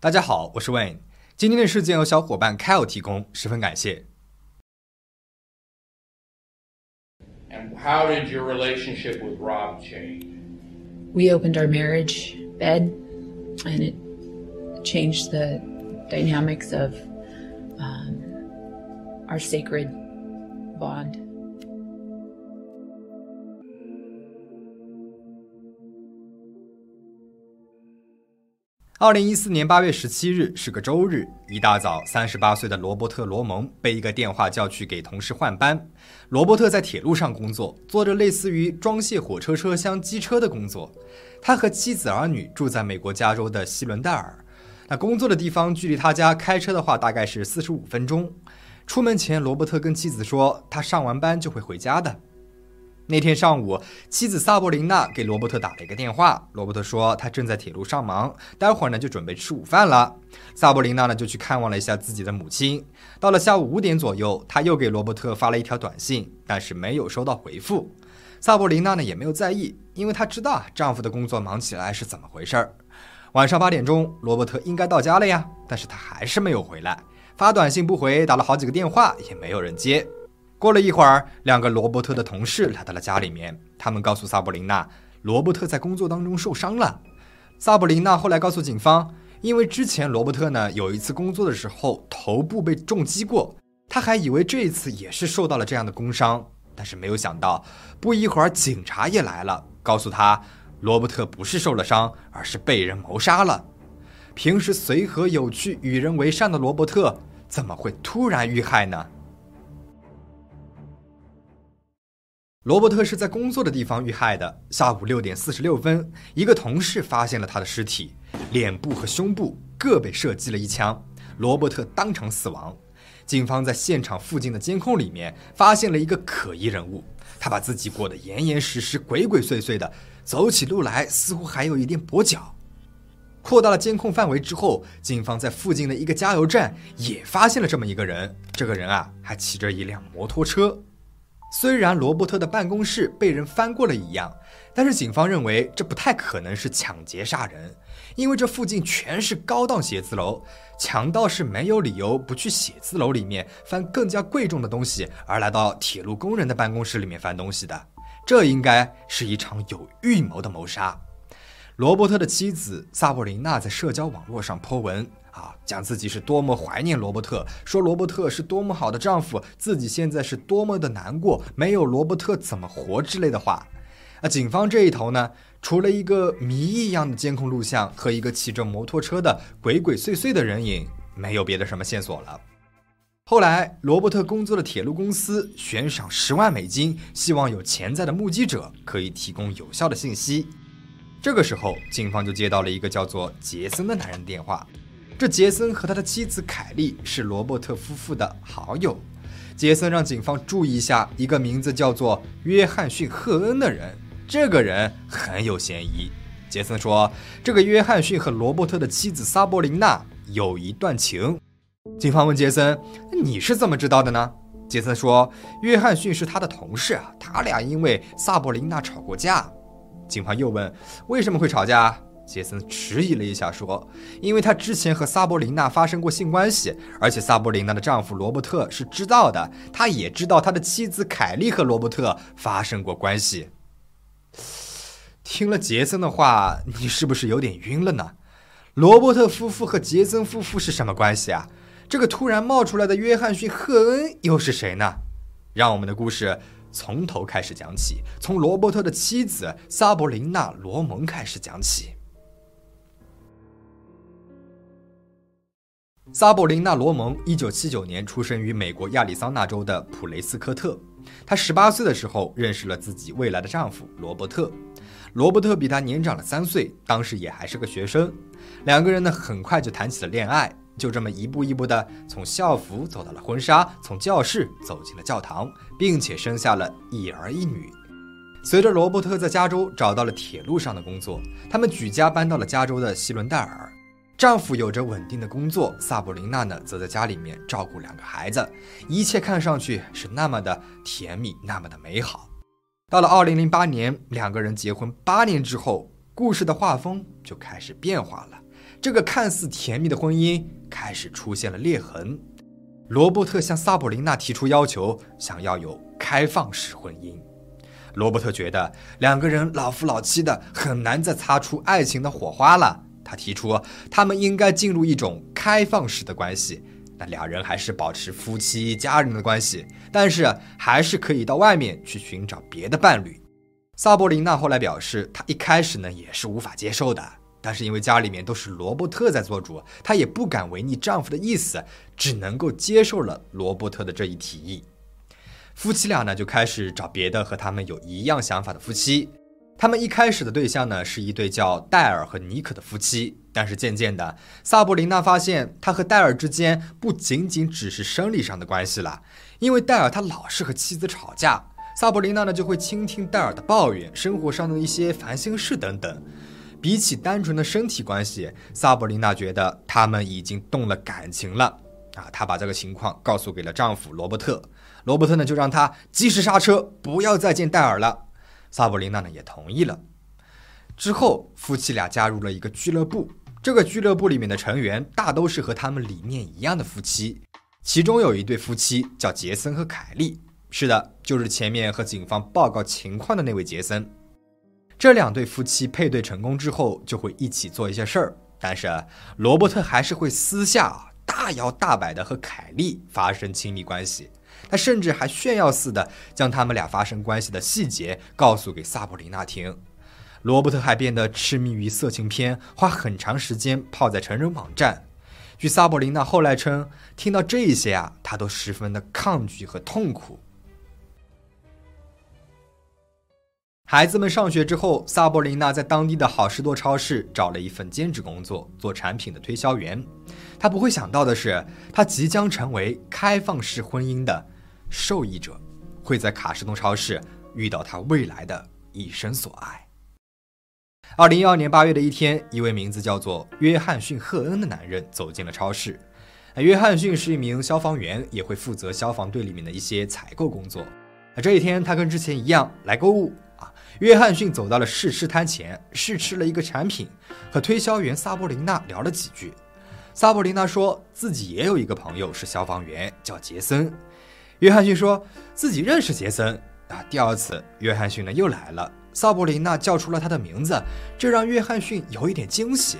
大家好，我是 Wayne。今天的事件由小伙伴 Kyle 提供，十分感谢。 And how did your relationship with Rob change? we opened our marriage bed and it changed the dynamics of um, our sacred bond. 二零一四年八月十七日是个周日，一大早，三十八岁的罗伯特·罗蒙被一个电话叫去给同事换班。罗伯特在铁路上工作，做着类似于装卸火车车厢机车的工作。他和妻子儿女住在美国加州的西伦戴尔，那工作的地方距离他家开车的话大概是四十五分钟。出门前，罗伯特跟妻子说，他上完班就会回家的。那天上午，妻子萨博琳娜给罗伯特打了一个电话。罗伯特说他正在铁路上忙，待会儿呢就准备吃午饭了。萨博琳娜呢就去看望了一下自己的母亲。到了下午五点左右，她又给罗伯特发了一条短信，但是没有收到回复。萨博琳娜呢也没有在意，因为她知道丈夫的工作忙起来是怎么回事儿。晚上八点钟，罗伯特应该到家了呀，但是他还是没有回来，发短信不回，打了好几个电话也没有人接。过了一会儿，两个罗伯特的同事来到了家里面。他们告诉萨布琳娜，罗伯特在工作当中受伤了。萨布琳娜后来告诉警方，因为之前罗伯特呢有一次工作的时候头部被重击过，他还以为这一次也是受到了这样的工伤，但是没有想到，不一会儿警察也来了，告诉他罗伯特不是受了伤，而是被人谋杀了。平时随和有趣、与人为善的罗伯特，怎么会突然遇害呢？罗伯特是在工作的地方遇害的。下午六点四十六分，一个同事发现了他的尸体，脸部和胸部各被射击了一枪，罗伯特当场死亡。警方在现场附近的监控里面发现了一个可疑人物，他把自己裹得严严实实、鬼鬼祟祟的，走起路来似乎还有一点跛脚。扩大了监控范围之后，警方在附近的一个加油站也发现了这么一个人，这个人啊还骑着一辆摩托车。虽然罗伯特的办公室被人翻过了一样，但是警方认为这不太可能是抢劫杀人，因为这附近全是高档写字楼，强盗是没有理由不去写字楼里面翻更加贵重的东西，而来到铁路工人的办公室里面翻东西的。这应该是一场有预谋的谋杀。罗伯特的妻子萨布琳娜在社交网络上泼文。啊，讲自己是多么怀念罗伯特，说罗伯特是多么好的丈夫，自己现在是多么的难过，没有罗伯特怎么活之类的话。啊，警方这一头呢，除了一个谜一样的监控录像和一个骑着摩托车的鬼鬼祟祟的人影，没有别的什么线索了。后来，罗伯特工作的铁路公司悬赏十万美金，希望有潜在的目击者可以提供有效的信息。这个时候，警方就接到了一个叫做杰森的男人电话。这杰森和他的妻子凯莉是罗伯特夫妇的好友。杰森让警方注意一下一个名字叫做约翰逊·赫恩的人，这个人很有嫌疑。杰森说，这个约翰逊和罗伯特的妻子萨博琳娜有一段情。警方问杰森：“你是怎么知道的呢？”杰森说：“约翰逊是他的同事啊，他俩因为萨博琳娜吵过架。”警方又问：“为什么会吵架？”杰森迟疑了一下，说：“因为他之前和萨博琳娜发生过性关系，而且萨博琳娜的丈夫罗伯特是知道的，他也知道他的妻子凯莉和罗伯特发生过关系。”听了杰森的话，你是不是有点晕了呢？罗伯特夫妇和杰森夫妇是什么关系啊？这个突然冒出来的约翰逊·赫恩又是谁呢？让我们的故事从头开始讲起，从罗伯特的妻子萨博琳娜·罗蒙开始讲起。萨博琳娜·罗蒙，一九七九年出生于美国亚利桑那州的普雷斯科特。她十八岁的时候认识了自己未来的丈夫罗伯特。罗伯特比她年长了三岁，当时也还是个学生。两个人呢，很快就谈起了恋爱，就这么一步一步的从校服走到了婚纱，从教室走进了教堂，并且生下了一儿一女。随着罗伯特在加州找到了铁路上的工作，他们举家搬到了加州的西伦戴尔。丈夫有着稳定的工作，萨布琳娜呢则在家里面照顾两个孩子，一切看上去是那么的甜蜜，那么的美好。到了二零零八年，两个人结婚八年之后，故事的画风就开始变化了。这个看似甜蜜的婚姻开始出现了裂痕。罗伯特向萨布琳娜提出要求，想要有开放式婚姻。罗伯特觉得两个人老夫老妻的，很难再擦出爱情的火花了。他提出，他们应该进入一种开放式的关系。那两人还是保持夫妻家人的关系，但是还是可以到外面去寻找别的伴侣。萨博琳娜后来表示，她一开始呢也是无法接受的。但是因为家里面都是罗伯特在做主，她也不敢违逆丈夫的意思，只能够接受了罗伯特的这一提议。夫妻俩呢就开始找别的和他们有一样想法的夫妻。他们一开始的对象呢是一对叫戴尔和尼可的夫妻，但是渐渐的，萨博琳娜发现他和戴尔之间不仅仅只是生理上的关系了，因为戴尔他老是和妻子吵架，萨博琳娜呢就会倾听戴尔的抱怨，生活上的一些烦心事等等。比起单纯的身体关系，萨博琳娜觉得他们已经动了感情了。啊，她把这个情况告诉给了丈夫罗伯特。罗伯特呢，就让她及时刹车，不要再见戴尔了。萨博琳娜呢，也同意了。之后，夫妻俩加入了一个俱乐部。这个俱乐部里面的成员大都是和他们理念一样的夫妻。其中有一对夫妻叫杰森和凯莉。是的，就是前面和警方报告情况的那位杰森。这两对夫妻配对成功之后，就会一起做一些事儿。但是罗伯特还是会私下大摇大摆的和凯莉发生亲密关系。他甚至还炫耀似的将他们俩发生关系的细节告诉给萨博琳娜听。罗伯特还变得痴迷于色情片，花很长时间泡在成人网站。据萨博琳娜后来称，听到这些啊，他都十分的抗拒和痛苦。孩子们上学之后，萨博琳娜在当地的好事多超市找了一份兼职工作，做产品的推销员。她不会想到的是，她即将成为开放式婚姻的受益者，会在卡士顿超市遇到他未来的一生所爱。二零一二年八月的一天，一位名字叫做约翰逊·赫恩的男人走进了超市。约翰逊是一名消防员，也会负责消防队里面的一些采购工作。这一天，他跟之前一样来购物。约翰逊走到了试吃摊前，试吃了一个产品，和推销员萨博琳娜聊了几句。萨博琳娜说自己也有一个朋友是消防员，叫杰森。约翰逊说自己认识杰森。啊，第二次，约翰逊呢又来了，萨博琳娜叫出了他的名字，这让约翰逊有一点惊喜。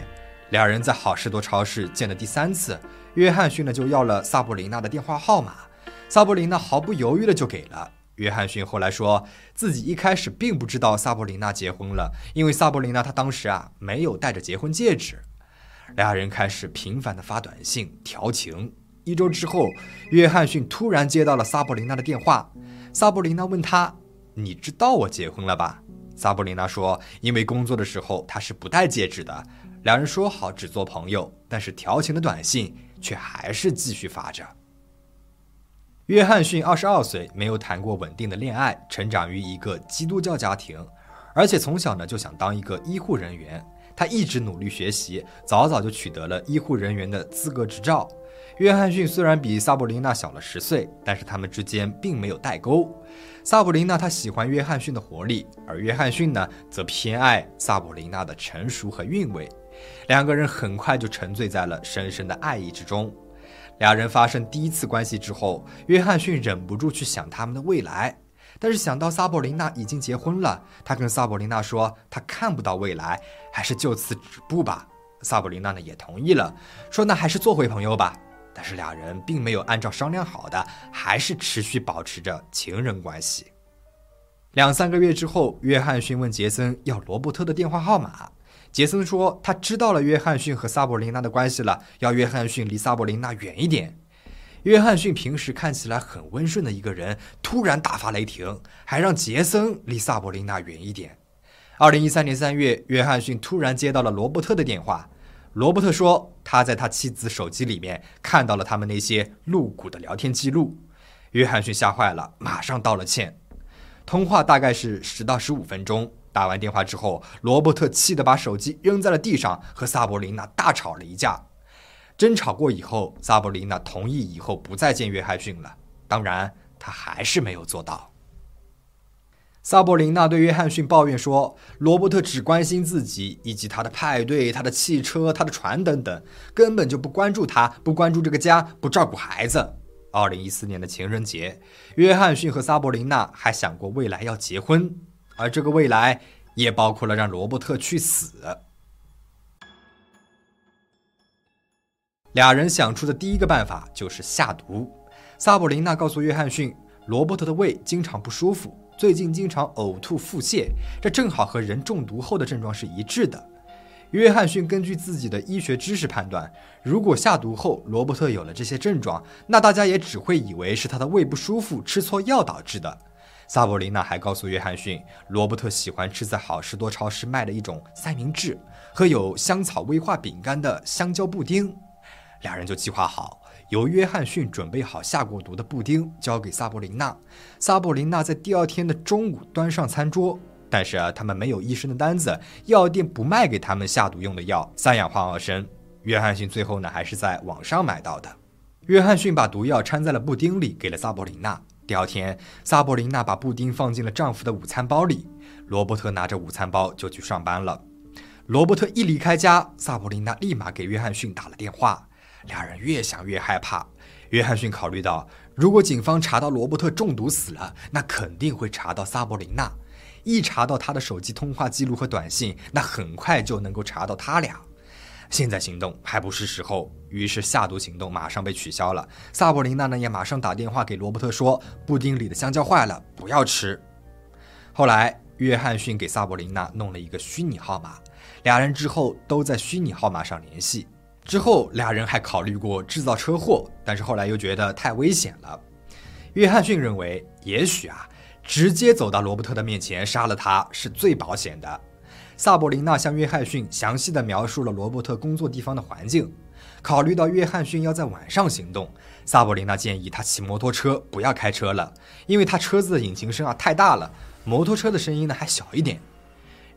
两人在好事多超市见了第三次，约翰逊呢就要了萨博琳娜的电话号码，萨博琳娜毫不犹豫的就给了。约翰逊后来说自己一开始并不知道萨博琳娜结婚了，因为萨博琳娜她当时啊没有戴着结婚戒指。俩人开始频繁的发短信调情。一周之后，约翰逊突然接到了萨布琳娜的电话。萨布琳娜问他：“你知道我结婚了吧？”萨布琳娜说：“因为工作的时候他是不戴戒指的。”两人说好只做朋友，但是调情的短信却还是继续发着。约翰逊二十二岁，没有谈过稳定的恋爱，成长于一个基督教家庭，而且从小呢就想当一个医护人员。他一直努力学习，早早就取得了医护人员的资格执照。约翰逊虽然比萨布琳娜小了十岁，但是他们之间并没有代沟。萨布琳娜她喜欢约翰逊的活力，而约翰逊呢则偏爱萨布琳娜的成熟和韵味。两个人很快就沉醉在了深深的爱意之中。俩人发生第一次关系之后，约翰逊忍不住去想他们的未来，但是想到萨布琳娜已经结婚了，他跟萨布琳娜说他看不到未来，还是就此止步吧。萨布琳娜呢也同意了，说那还是做回朋友吧。但是俩人并没有按照商量好的，还是持续保持着情人关系。两三个月之后，约翰逊问杰森要罗伯特的电话号码。杰森说：“他知道了约翰逊和萨博琳娜的关系了，要约翰逊离萨博琳娜远一点。”约翰逊平时看起来很温顺的一个人，突然大发雷霆，还让杰森离萨博琳娜远一点。二零一三年三月，约翰逊突然接到了罗伯特的电话。罗伯特说他在他妻子手机里面看到了他们那些露骨的聊天记录。约翰逊吓坏了，马上道了歉。通话大概是十到十五分钟。打完电话之后，罗伯特气得把手机扔在了地上，和萨博琳娜大吵了一架。争吵过以后，萨博琳娜同意以后不再见约翰逊了。当然，他还是没有做到。萨博琳娜对约翰逊抱怨说：“罗伯特只关心自己以及他的派对、他的汽车、他的船等等，根本就不关注他，不关注这个家，不照顾孩子。”二零一四年的情人节，约翰逊和萨博琳娜还想过未来要结婚，而这个未来也包括了让罗伯特去死。俩人想出的第一个办法就是下毒。萨博琳娜告诉约翰逊，罗伯特的胃经常不舒服。最近经常呕吐、腹泻，这正好和人中毒后的症状是一致的。约翰逊根据自己的医学知识判断，如果下毒后罗伯特有了这些症状，那大家也只会以为是他的胃不舒服、吃错药导致的。萨博琳娜还告诉约翰逊，罗伯特喜欢吃在好事多超市卖的一种三明治和有香草威化饼干的香蕉布丁。两人就计划好。由约翰逊准备好下过毒的布丁，交给萨博琳娜。萨博琳娜在第二天的中午端上餐桌，但是啊，他们没有医生的单子，药店不卖给他们下毒用的药三氧化二砷。约翰逊最后呢，还是在网上买到的。约翰逊把毒药掺在了布丁里，给了萨博琳娜。第二天，萨博琳娜把布丁放进了丈夫的午餐包里。罗伯特拿着午餐包就去上班了。罗伯特一离开家，萨博琳娜立马给约翰逊打了电话。俩人越想越害怕。约翰逊考虑到，如果警方查到罗伯特中毒死了，那肯定会查到萨博琳娜。一查到他的手机通话记录和短信，那很快就能够查到他俩。现在行动还不是时候，于是下毒行动马上被取消了。萨博琳娜呢，也马上打电话给罗伯特说，布丁里的香蕉坏了，不要吃。后来，约翰逊给萨博琳娜弄了一个虚拟号码，俩人之后都在虚拟号码上联系。之后，俩人还考虑过制造车祸，但是后来又觉得太危险了。约翰逊认为，也许啊，直接走到罗伯特的面前杀了他是最保险的。萨博琳娜向约翰逊详细的描述了罗伯特工作地方的环境。考虑到约翰逊要在晚上行动，萨博琳娜建议他骑摩托车，不要开车了，因为他车子的引擎声啊太大了，摩托车的声音呢还小一点。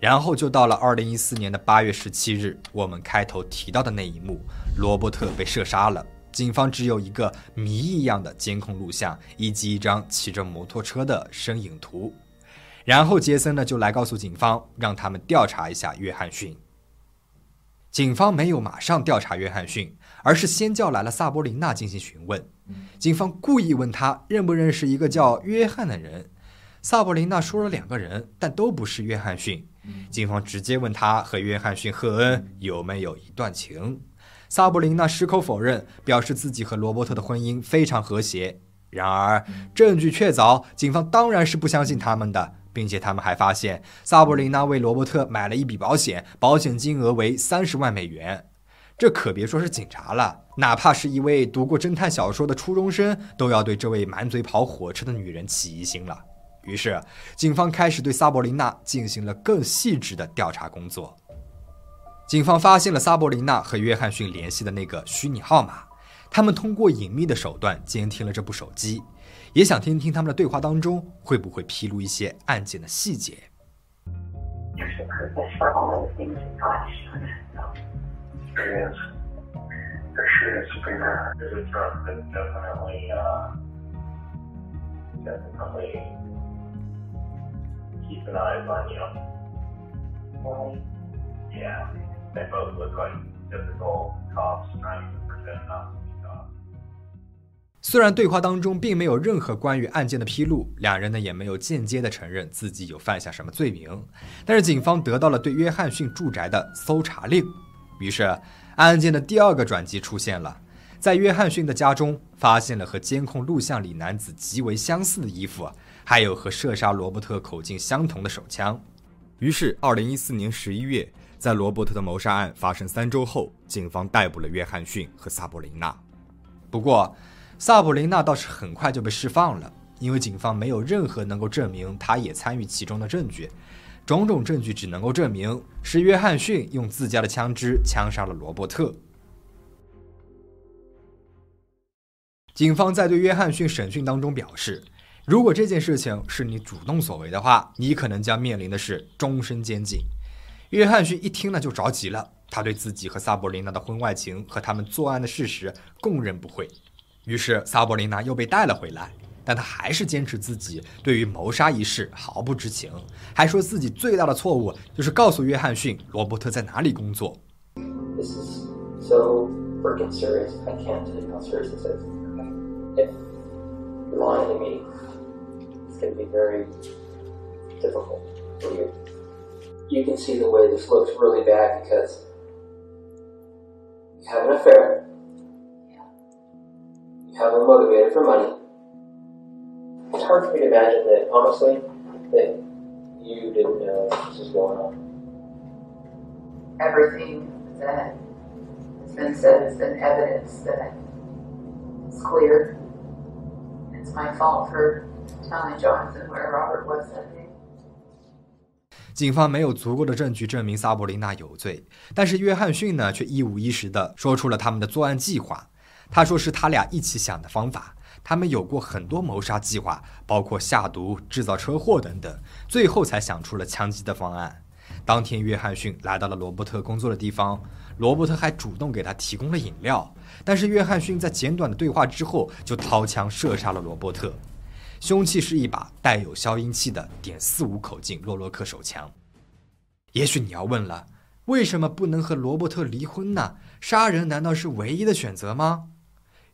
然后就到了二零一四年的八月十七日，我们开头提到的那一幕，罗伯特被射杀了。警方只有一个谜一样的监控录像，以及一张骑着摩托车的身影图。然后杰森呢就来告诉警方，让他们调查一下约翰逊。警方没有马上调查约翰逊，而是先叫来了萨博琳娜进行询问。警方故意问他认不认识一个叫约翰的人。萨博琳娜说了两个人，但都不是约翰逊。警方直接问他和约翰逊·赫恩有没有一段情。萨布琳娜矢口否认，表示自己和罗伯特的婚姻非常和谐。然而证据确凿，警方当然是不相信他们的，并且他们还发现萨布琳娜为罗伯特买了一笔保险，保险金额为三十万美元。这可别说是警察了，哪怕是一位读过侦探小说的初中生，都要对这位满嘴跑火车的女人起疑心了。于是，警方开始对萨博琳娜进行了更细致的调查工作。警方发现了萨博琳娜和约翰逊联系的那个虚拟号码，他们通过隐秘的手段监听了这部手机，也想听听他们的对话当中会不会披露一些案件的细节。虽然对话当中并没有任何关于案件的披露，两人呢也没有间接的承认自己有犯下什么罪名，但是警方得到了对约翰逊住宅的搜查令。于是，案件的第二个转机出现了，在约翰逊的家中发现了和监控录像里男子极为相似的衣服。还有和射杀罗伯特口径相同的手枪。于是，二零一四年十一月，在罗伯特的谋杀案发生三周后，警方逮捕了约翰逊和萨布琳娜。不过，萨布琳娜倒是很快就被释放了，因为警方没有任何能够证明他也参与其中的证据。种种证据只能够证明是约翰逊用自家的枪支枪杀了罗伯特。警方在对约翰逊审讯当中表示。如果这件事情是你主动所为的话，你可能将面临的是终身监禁。约翰逊一听呢就着急了，他对自己和萨博琳娜的婚外情和他们作案的事实供认不讳。于是萨博琳娜又被带了回来。但他还是坚持自己对于谋杀一事毫不知情，还说自己最大的错误就是告诉约翰逊罗伯特在哪里工作。This is so it's going to be very difficult for you. You can see the way this looks really bad because you have an affair. You have them motivated for money. It's hard for me to imagine that, honestly, that you didn't know this was going on. everything that has been said has been evidence that it's clear. It's my fault for 警方没有足够的证据证明萨博琳娜有罪，但是约翰逊呢，却一五一十地说出了他们的作案计划。他说是他俩一起想的方法，他们有过很多谋杀计划，包括下毒、制造车祸等等，最后才想出了枪击的方案。当天，约翰逊来到了罗伯特工作的地方，罗伯特还主动给他提供了饮料。但是，约翰逊在简短的对话之后就掏枪射杀了罗伯特，凶器是一把带有消音器的点四五口径洛洛克手枪。也许你要问了，为什么不能和罗伯特离婚呢？杀人难道是唯一的选择吗？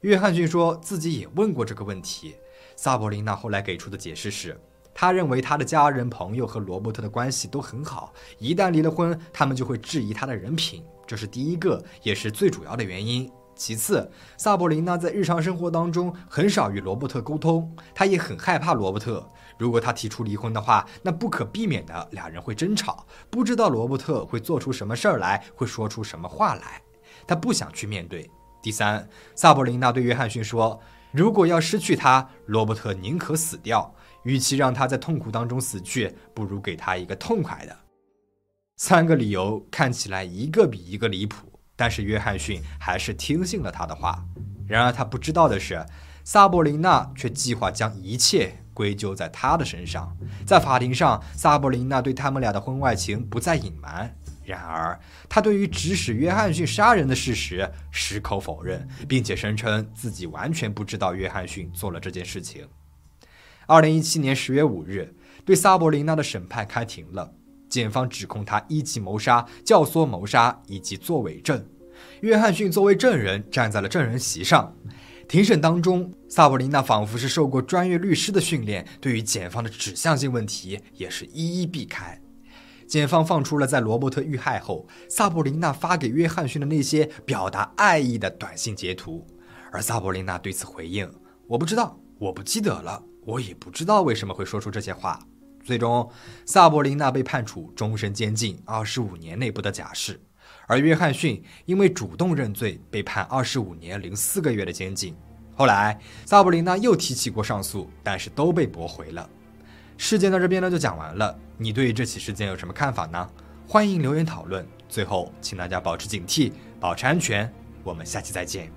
约翰逊说自己也问过这个问题。萨博琳娜后来给出的解释是。他认为他的家人朋友和罗伯特的关系都很好，一旦离了婚，他们就会质疑他的人品，这是第一个，也是最主要的原因。其次，萨博琳娜在日常生活当中很少与罗伯特沟通，她也很害怕罗伯特。如果他提出离婚的话，那不可避免的俩人会争吵，不知道罗伯特会做出什么事儿来，会说出什么话来，他不想去面对。第三，萨博琳娜对约翰逊说：“如果要失去他，罗伯特宁可死掉。”与其让他在痛苦当中死去，不如给他一个痛快的。三个理由看起来一个比一个离谱，但是约翰逊还是听信了他的话。然而他不知道的是，萨博琳娜却计划将一切归咎在他的身上。在法庭上，萨博琳娜对他们俩的婚外情不再隐瞒，然而他对于指使约翰逊杀人的事实矢口否认，并且声称自己完全不知道约翰逊做了这件事情。二零一七年十月五日，对萨博琳娜的审判开庭了。检方指控他一级谋杀、教唆谋杀以及作伪证。约翰逊作为证人站在了证人席上。庭审当中，萨博琳娜仿佛是受过专业律师的训练，对于检方的指向性问题也是一一避开。检方放出了在罗伯特遇害后，萨博琳娜发给约翰逊的那些表达爱意的短信截图，而萨博琳娜对此回应：“我不知道，我不记得了。”我也不知道为什么会说出这些话。最终，萨博琳娜被判处终身监禁，二十五年内不得假释；而约翰逊因为主动认罪，被判二十五年零四个月的监禁。后来，萨博琳娜又提起过上诉，但是都被驳回了。事件到这边呢就讲完了。你对于这起事件有什么看法呢？欢迎留言讨论。最后，请大家保持警惕，保持安全。我们下期再见。